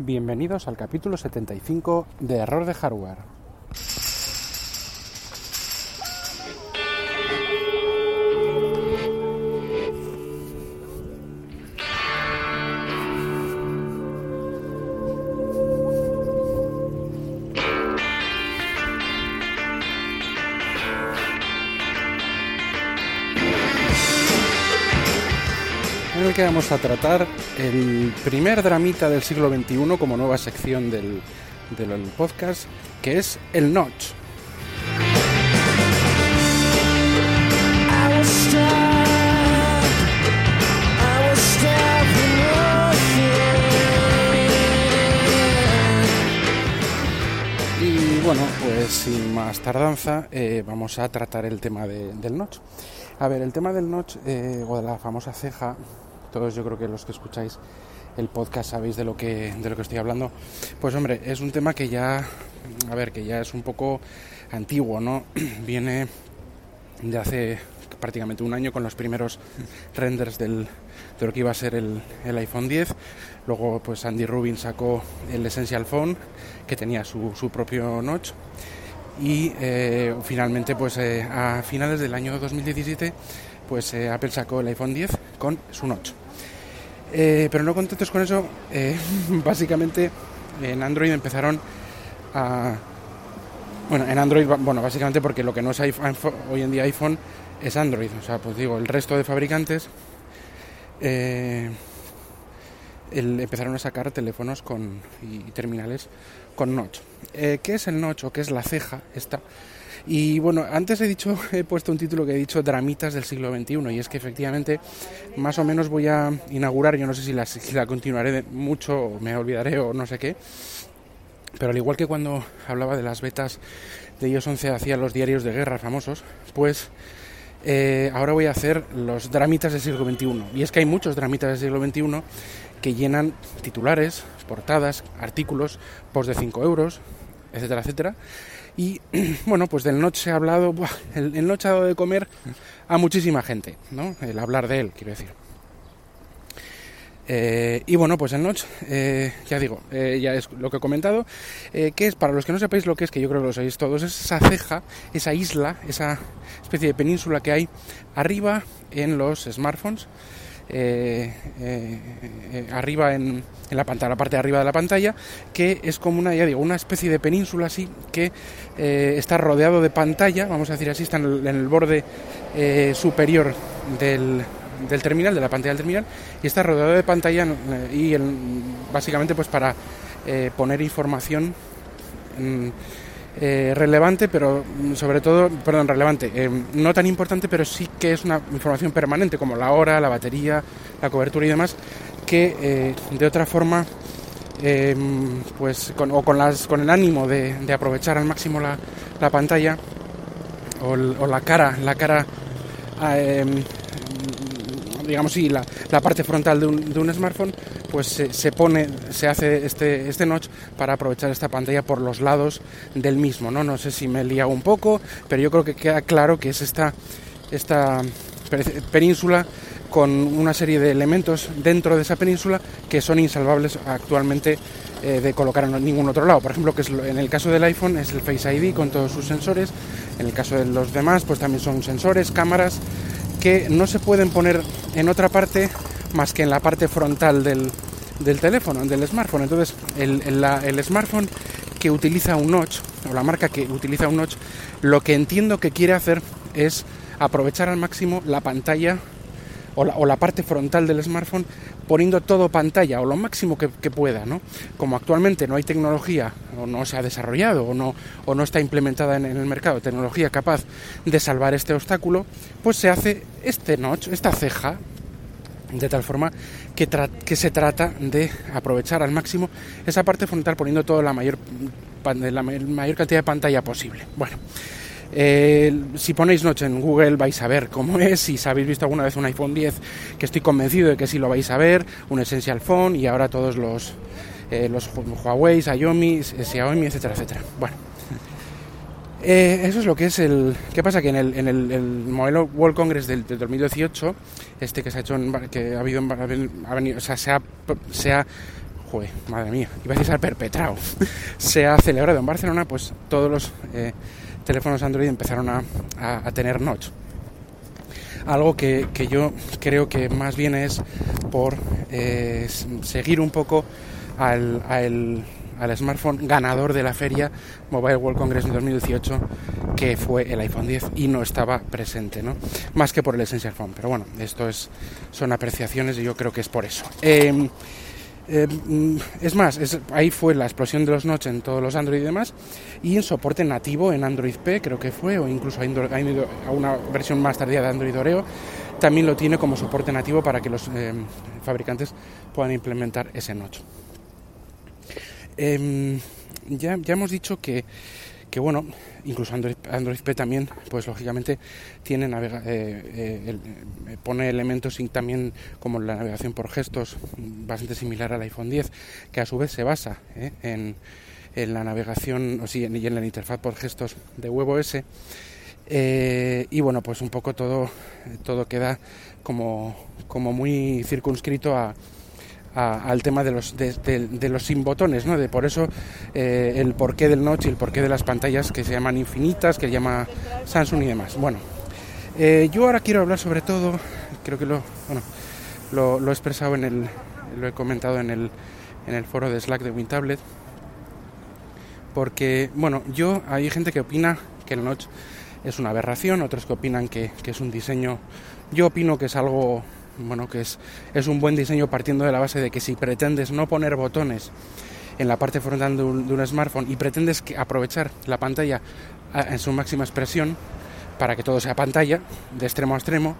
Bienvenidos al capítulo 75 de Error de Hardware. Vamos a tratar el primer dramita del siglo XXI como nueva sección del, del podcast, que es el notch. Y bueno, pues sin más tardanza, eh, vamos a tratar el tema de- del notch. A ver, el tema del notch eh, o de la famosa ceja, todos yo creo que los que escucháis el podcast sabéis de lo que de lo que estoy hablando. Pues hombre, es un tema que ya, a ver, que ya es un poco antiguo, ¿no? Viene de hace prácticamente un año con los primeros renders del, de lo que iba a ser el, el iPhone 10. Luego, pues Andy Rubin sacó el Essential Phone, que tenía su, su propio notch. Y eh, finalmente, pues eh, a finales del año 2017, pues eh, Apple sacó el iPhone 10 con su notch. Eh, pero no contentos con eso, eh, básicamente en Android empezaron a... Bueno, en Android, bueno, básicamente porque lo que no es iPhone, hoy en día iPhone es Android. O sea, pues digo, el resto de fabricantes eh, empezaron a sacar teléfonos con, y terminales con notch. Eh, ¿Qué es el notch o qué es la ceja esta? Y bueno, antes he dicho, he puesto un título que he dicho Dramitas del siglo XXI y es que efectivamente más o menos voy a inaugurar, yo no sé si la, si la continuaré mucho o me olvidaré o no sé qué, pero al igual que cuando hablaba de las betas de iOS 11 hacía los diarios de guerra famosos, pues eh, ahora voy a hacer los dramitas del siglo XXI. Y es que hay muchos dramitas del siglo XXI que llenan titulares, portadas, artículos, post de 5 euros, etcétera, etcétera. Y bueno, pues del Notch se ha hablado, buah, el, el Notch ha dado de comer a muchísima gente, ¿no? El hablar de él, quiero decir. Eh, y bueno, pues el notch, eh, ya digo, eh, ya es lo que he comentado, eh, que es, para los que no sepáis lo que es, que yo creo que lo sabéis todos, es esa ceja, esa isla, esa especie de península que hay arriba en los smartphones, eh, eh, arriba en, la pantalla, la parte de arriba de la pantalla, que es como una, ya digo, una especie de península así, que eh, está rodeado de pantalla, vamos a decir así, está en el, borde superior del, del terminal, de la pantalla del terminal, y está rodeado de pantalla y el- básicamente pues para poner información mm, eh, relevante, pero sobre todo, perdón, relevante, eh, no tan importante, pero sí que es una información permanente, como la hora, la batería, la cobertura y demás, que eh, de otra forma, eh, pues con, o con, las, con el ánimo de, aprovechar al máximo la, la pantalla o, la cara, la cara, eh, digamos sí, la, parte frontal de un, de un smartphone, pues se, pone, se hace este, este notch para aprovechar esta pantalla por los lados del mismo, ¿no? No sé si me he liado un poco, pero yo creo que queda claro que es esta, esta pe- península con una serie de elementos dentro de esa península que son insalvables actualmente eh, de colocar en ningún otro lado. Por ejemplo, que es lo- en el caso del iPhone es el Face ID con todos sus sensores, en el caso de los demás pues también son sensores, cámaras que no se pueden poner en otra parte más que en la parte frontal del, del teléfono, del smartphone. Entonces, el, el- smartphone que utiliza un notch, o la marca que utiliza un notch, lo que entiendo que quiere hacer es aprovechar al máximo la pantalla o la, o la parte frontal del smartphone poniendo todo pantalla o lo máximo que, pueda, ¿no? Como actualmente no hay tecnología o no se ha desarrollado o no, o no está implementada en, el mercado tecnología capaz de salvar este obstáculo, pues se hace este notch, esta ceja, de tal forma que, que se trata de aprovechar al máximo esa parte frontal poniendo toda la mayor, la ma- mayor cantidad de pantalla posible. Bueno, eh, si ponéis noche en Google vais a ver cómo es, si habéis visto alguna vez un iPhone 10, que estoy convencido de que sí lo vais a ver, un Essential Phone y ahora todos los, eh, los Huawei, Xiaomi, Xiaomi, etcétera, etcétera. Bueno, eh, eso es lo que es el... ¿Qué pasa? Que en el, en el, el modelo World Congress del, del 2018, este que se ha hecho, en, que ha habido ha venido- o sea, se ha, se joder, madre mía, iba a decir perpetrado, se ha celebrado en Barcelona, pues todos los eh, teléfonos Android empezaron a, a, tener notch. Algo que, que, yo creo que más bien es por eh, seguir un poco al, al, al, smartphone ganador de la feria Mobile World Congress 2018, que fue el iPhone 10 y no estaba presente, ¿no? Más que por el Essential Phone. Pero bueno, esto es, son apreciaciones y yo creo que es por eso. Eh, eh, mm, es más, ahí fue la explosión de los notch en todos los Android y demás, y en soporte nativo en Android P, creo que fue, o incluso a una versión más tardía de Android Oreo, también lo tiene como soporte nativo para que los eh, fabricantes puedan implementar ese notch. Em, ya, ya hemos dicho que que bueno, incluso Android, Android P también, pues lógicamente tiene navega eh, eh, eh, pone elementos también como la navegación por gestos bastante similar al iPhone 10, que a su vez se basa en, en, la navegación o sí, en, en la interfaz por gestos de WebOS. y bueno, pues un poco todo, todo queda como, como muy circunscrito a, al tema de los, de, los sin botones, ¿no? De por eso eh, el porqué del notch y el porqué de las pantallas que se llaman infinitas, que llama Samsung y demás. Bueno, eh, yo ahora quiero hablar sobre todo, creo que lo, bueno, lo, he expresado en el, lo he comentado en el, en el foro de Slack de WinTablet, porque, bueno, yo, hay gente que opina que el notch es una aberración, otros que opinan que, que es un diseño, yo opino que es algo bueno, que es, es un buen diseño partiendo de la base de que si pretendes no poner botones en la parte frontal de un, smartphone y pretendes aprovechar la pantalla en su máxima expresión para que todo sea pantalla de extremo a extremo,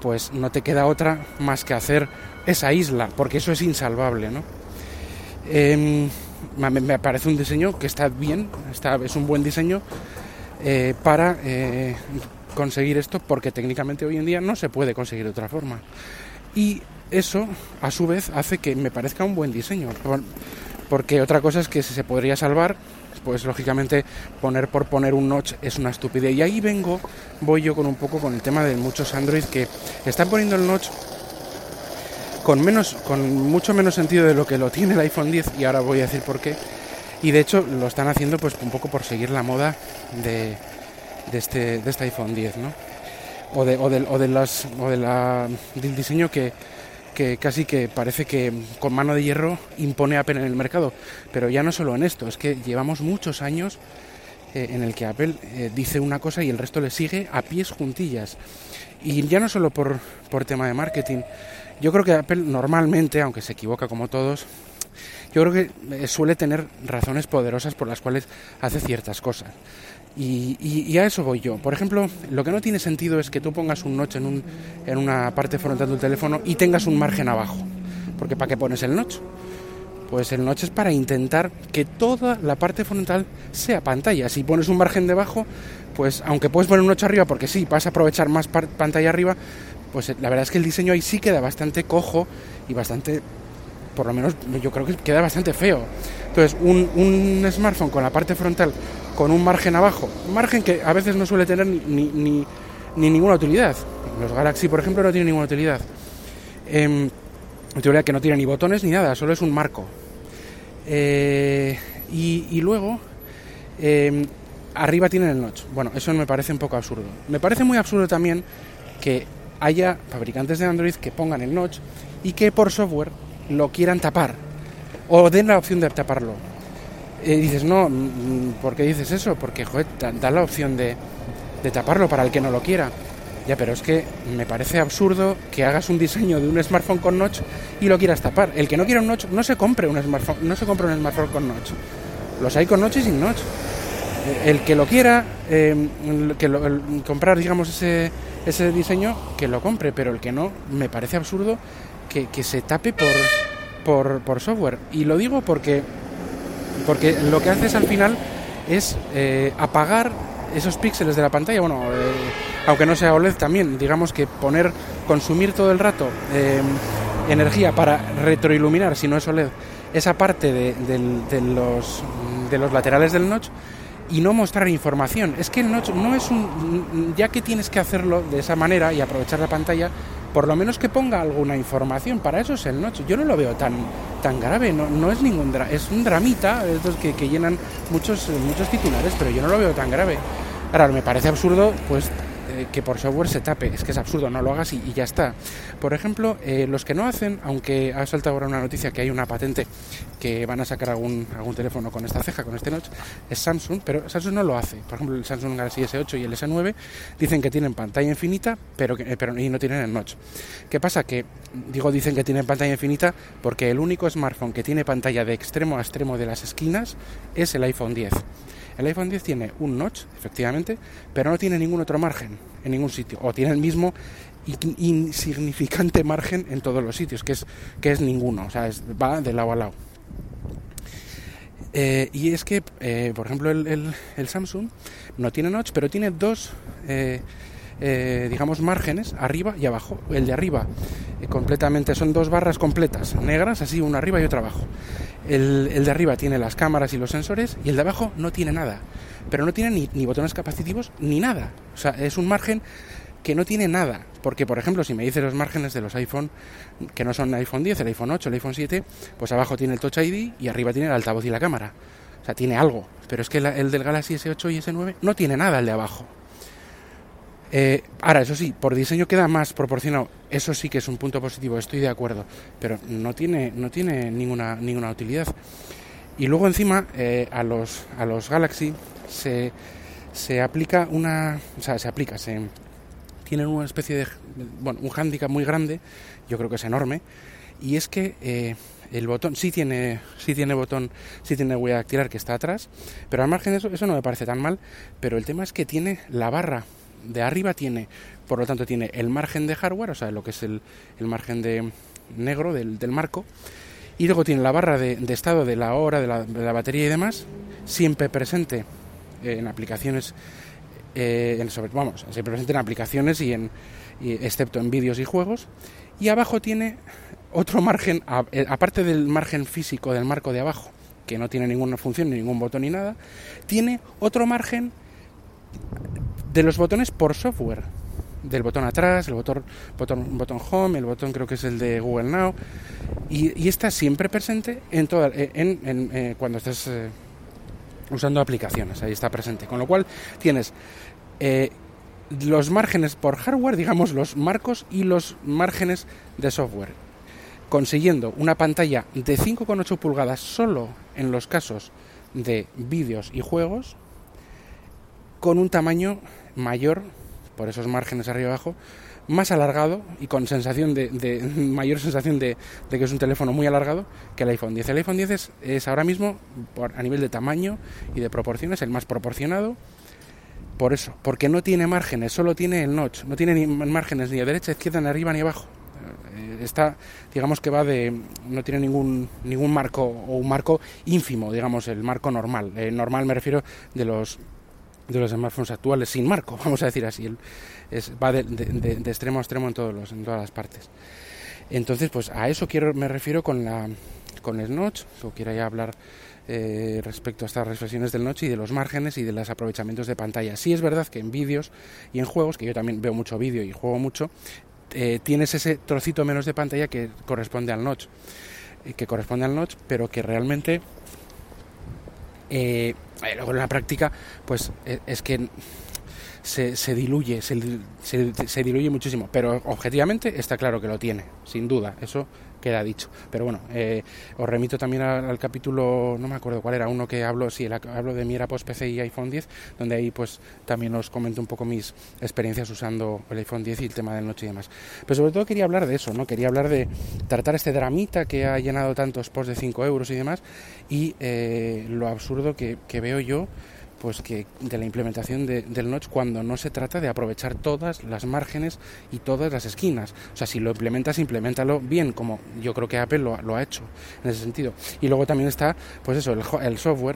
pues no te queda otra más que hacer esa isla, porque eso es insalvable, ¿no? Em, me parece un diseño que está bien, está, es un buen diseño eh, para eh, conseguir esto porque técnicamente hoy en día no se puede conseguir de otra forma. Y eso, a su vez, hace que me parezca un buen diseño. Porque otra cosa es que si se podría salvar, pues lógicamente poner por poner un notch es una estupidez. Y ahí vengo, voy yo con un poco con el tema de muchos Android que están poniendo el notch con menos, con mucho menos sentido de lo que lo tiene el iPhone 10 y ahora voy a decir por qué. Y de hecho lo están haciendo pues un poco por seguir la moda de, de este, de este iPhone 10, ¿no? O, de, o, de, o, de las, o de la, del diseño que, que casi que parece que con mano de hierro impone Apple en el mercado. Pero ya no solo en esto, es que llevamos muchos años eh, en el que Apple eh, dice una cosa y el resto le sigue a pies juntillas. Y ya no solo por, por tema de marketing. Yo creo que Apple normalmente, aunque se equivoca como todos, yo creo que eh, suele tener razones poderosas por las cuales hace ciertas cosas. Y, a eso voy yo. Por ejemplo, lo que no tiene sentido es que tú pongas un notch en, un, en una parte frontal del teléfono y tengas un margen abajo. Porque ¿para qué pones el notch? Pues el notch es para intentar que toda la parte frontal sea pantalla. Si pones un margen debajo, pues aunque puedes poner un notch arriba, porque sí, vas a aprovechar más pantalla arriba, pues la verdad es que el diseño ahí sí queda bastante cojo y bastante, por lo menos yo creo que queda bastante feo. Entonces, un, un smartphone con la parte frontal con un margen abajo, un margen que a veces no suele tener ni, ni, ni, ninguna utilidad. Los Galaxy, por ejemplo, no tienen ninguna utilidad. Eh, teoría que no tiene ni botones ni nada, solo es un marco. Eh, y, luego, em, arriba tienen el notch. Bueno, eso me parece un poco absurdo. Me parece muy absurdo también que haya fabricantes de Android que pongan el notch y que por software lo quieran tapar o den la opción de taparlo. Dices, no, mm, mm, ¿por qué dices eso? Porque, joder, da la opción de, taparlo para el que no lo quiera. Ya, pero es que me parece absurdo que hagas un diseño de un smartphone con notch y lo quieras tapar. El que no quiera un notch no se compre un smartphone, no se compre un smartphone con notch. Los hay con notch y sin notch. El que lo quiera, eh, que lo, comprar, digamos, ese, ese diseño, que lo compre, pero el que no, me parece absurdo que, se tape por, por software. Y lo digo porque porque lo que haces al final es eh, apagar esos píxeles de la pantalla, bueno, eh, aunque no sea OLED también, digamos que poner, consumir todo el rato eh, energía para retroiluminar, si no es OLED, esa parte de, los, de los laterales del notch y no mostrar información. Es que el notch no es un... ya que tienes que hacerlo de esa manera y aprovechar la pantalla, por lo menos que ponga alguna información. Para eso es el notch. Yo no lo veo tan, tan grave, no, no es ningún dra es un dramita, estos que, que llenan muchos, muchos titulares, pero yo no lo veo tan grave. Ahora, me parece absurdo, pues eh, que por software se tape. Es que es absurdo, no lo hagas y, ya está. Por ejemplo, eh, los que no hacen, aunque ha saltado ahora una noticia que hay una patente que van a sacar algún, algún teléfono con esta ceja, con este notch, es Samsung, pero Samsung no lo hace. Por ejemplo, el Samsung Galaxy S8 y el S9 dicen que tienen pantalla infinita, pero, que, eh, pero y no tienen el notch. ¿Qué pasa? Que digo dicen que tienen pantalla infinita porque el único smartphone que tiene pantalla de extremo a extremo de las esquinas es el iPhone 10. El iPhone 10 tiene un notch, efectivamente, pero no tiene ningún otro margen en ningún sitio. O tiene el mismo insignificante margen en todos los sitios, que es, que es ninguno. O sea, va de lado a lado. Eh, y es que, eh, por ejemplo, el, Samsung no tiene notch, pero tiene dos, eh, digamos, márgenes, arriba y abajo. El de arriba, completamente, son dos barras completas, negras, así, una arriba y otra abajo. El, de arriba tiene las cámaras y los sensores y el de abajo no tiene nada. Pero no tiene ni, ni botones capacitivos ni nada. O sea, es un margen que no tiene nada. Porque, por ejemplo, si me dices los márgenes de los iPhone, que no son el iPhone 10, el iPhone 8, el iPhone 7, pues abajo tiene el Touch ID y arriba tiene el altavoz y la cámara. O sea, tiene algo. Pero es que el del Galaxy S8 y S9 no tiene nada el de abajo. Eh, ahora, eso sí, por diseño queda más proporcionado. Eso sí que es un punto positivo, estoy de acuerdo. Pero no tiene, no tiene ninguna, ninguna utilidad. Y luego encima eh, a, los, a los Galaxy se, se aplica una... O sea, se aplica, se, tienen una especie de... Bueno, un hándicap muy grande, yo creo que es enorme, y es que... Eh, el botón sí tiene sí tiene botón sí tiene huella dactilar que está atrás pero al margen de eso eso no me parece tan mal pero el tema es que tiene la barra de arriba tiene, por lo tanto, tiene el margen de hardware, o sea, lo que es el, margen de negro del, marco, y luego tiene la barra de, estado de la hora, de la, batería y demás, siempre presente en aplicaciones, eh, en vamos, siempre presente en aplicaciones y en, excepto en vídeos y juegos, y abajo tiene otro margen, eh, aparte del margen físico del marco de abajo, que no tiene ninguna función, ni ningún botón ni nada, tiene otro margen de los botones por software. Del botón atrás, el botón, botón, botón home, el botón creo que es el de Google Now. Y, está siempre presente en toda, eh, en, eh, cuando estés eh, usando aplicaciones. Ahí está presente. Con lo cual tienes los márgenes por hardware, digamos los marcos y los márgenes de software. Consiguiendo una pantalla de 5,8 pulgadas solo en los casos de vídeos y juegos con un tamaño mayor, por esos márgenes arriba y abajo, más alargado y con sensación de, mayor sensación de, que es un teléfono muy alargado que el iPhone 10. El iPhone 10 es, ahora mismo, por, a nivel de tamaño y de proporciones, el más proporcionado. Por eso, porque no tiene márgenes, solo tiene el notch, no tiene ni márgenes ni a derecha, izquierda, ni arriba ni abajo. Eh, está, digamos que va de, no tiene ningún, ningún marco o un marco ínfimo, digamos, el marco normal. Eh, normal me refiero de los de los smartphones actuales sin marco, vamos a decir así. Es, va de, extremo a extremo en, todos los, en todas las partes. Entonces, pues a eso quiero, me refiero con, la, con el notch, o quiero ya hablar eh, respecto a estas reflexiones del notch y de los márgenes y de los aprovechamientos de pantalla. Sí es verdad que en vídeos y en juegos, que yo también veo mucho vídeo y juego mucho, eh, tienes ese trocito menos de pantalla que corresponde al notch, eh, que corresponde al notch, pero que realmente eh, luego en la práctica, pues e, es que se, se diluye, se, se, diluye muchísimo, pero objetivamente está claro que lo tiene, sin duda, eso queda dicho. Pero bueno, eh, os remito también al, capítulo, no me acuerdo cuál era, uno que hablo, sí, hablo de mi era post PC y iPhone 10, donde ahí pues también os comento un poco mis experiencias usando el iPhone 10 y el tema del noche y demás. Pero sobre todo quería hablar de eso, ¿no? Quería hablar de tratar este dramita que ha llenado tantos posts de 5 euros y demás y eh, lo absurdo que, que veo yo pues que de la implementación del notch cuando no se trata de aprovechar todas las márgenes y todas las esquinas. O sea, si lo implementas, implementalo bien, como yo creo que Apple lo, ha hecho en ese sentido. Y luego también está, pues eso, el, el software,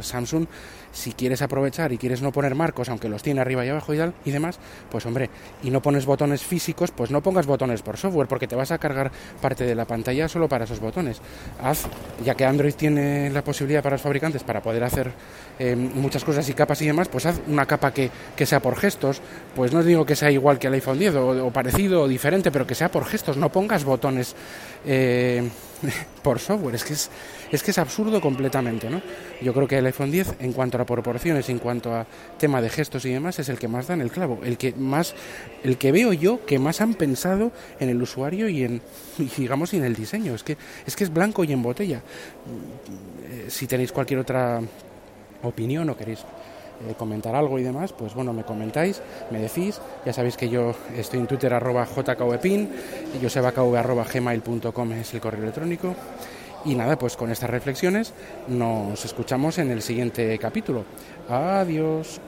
Samsung si quieres aprovechar y quieres no poner marcos, aunque los tiene arriba y abajo y, tal, y demás, pues hombre, y no pones botones físicos, pues no pongas botones por software, porque te vas a cargar parte de la pantalla solo para esos botones. Haz, ya que Android tiene la posibilidad para los fabricantes para poder hacer eh, muchas cosas y capas y demás, pues haz una capa que, sea por gestos, pues no digo que sea igual que el iPhone 10 o, parecido o diferente, pero que sea por gestos, no pongas botones. Eh, por software. Es que es, es que es absurdo completamente, ¿no? Yo creo que el iPhone 10, en cuanto a proporciones, en cuanto a tema de gestos y demás, es el que más da en el clavo, el que más, el que veo yo que más han pensado en el usuario y en, digamos, y en el diseño. Es que, es que es blanco y en botella. Eh, si tenéis cualquier otra opinión o queréis eh, comentar algo y demás, pues bueno, me comentáis, me decís. Ya sabéis que yo estoy en Twitter arroba jkvpin y josebakv arroba gmail.com es el correo electrónico. Y nada, pues con estas reflexiones nos escuchamos en el siguiente capítulo. Adiós.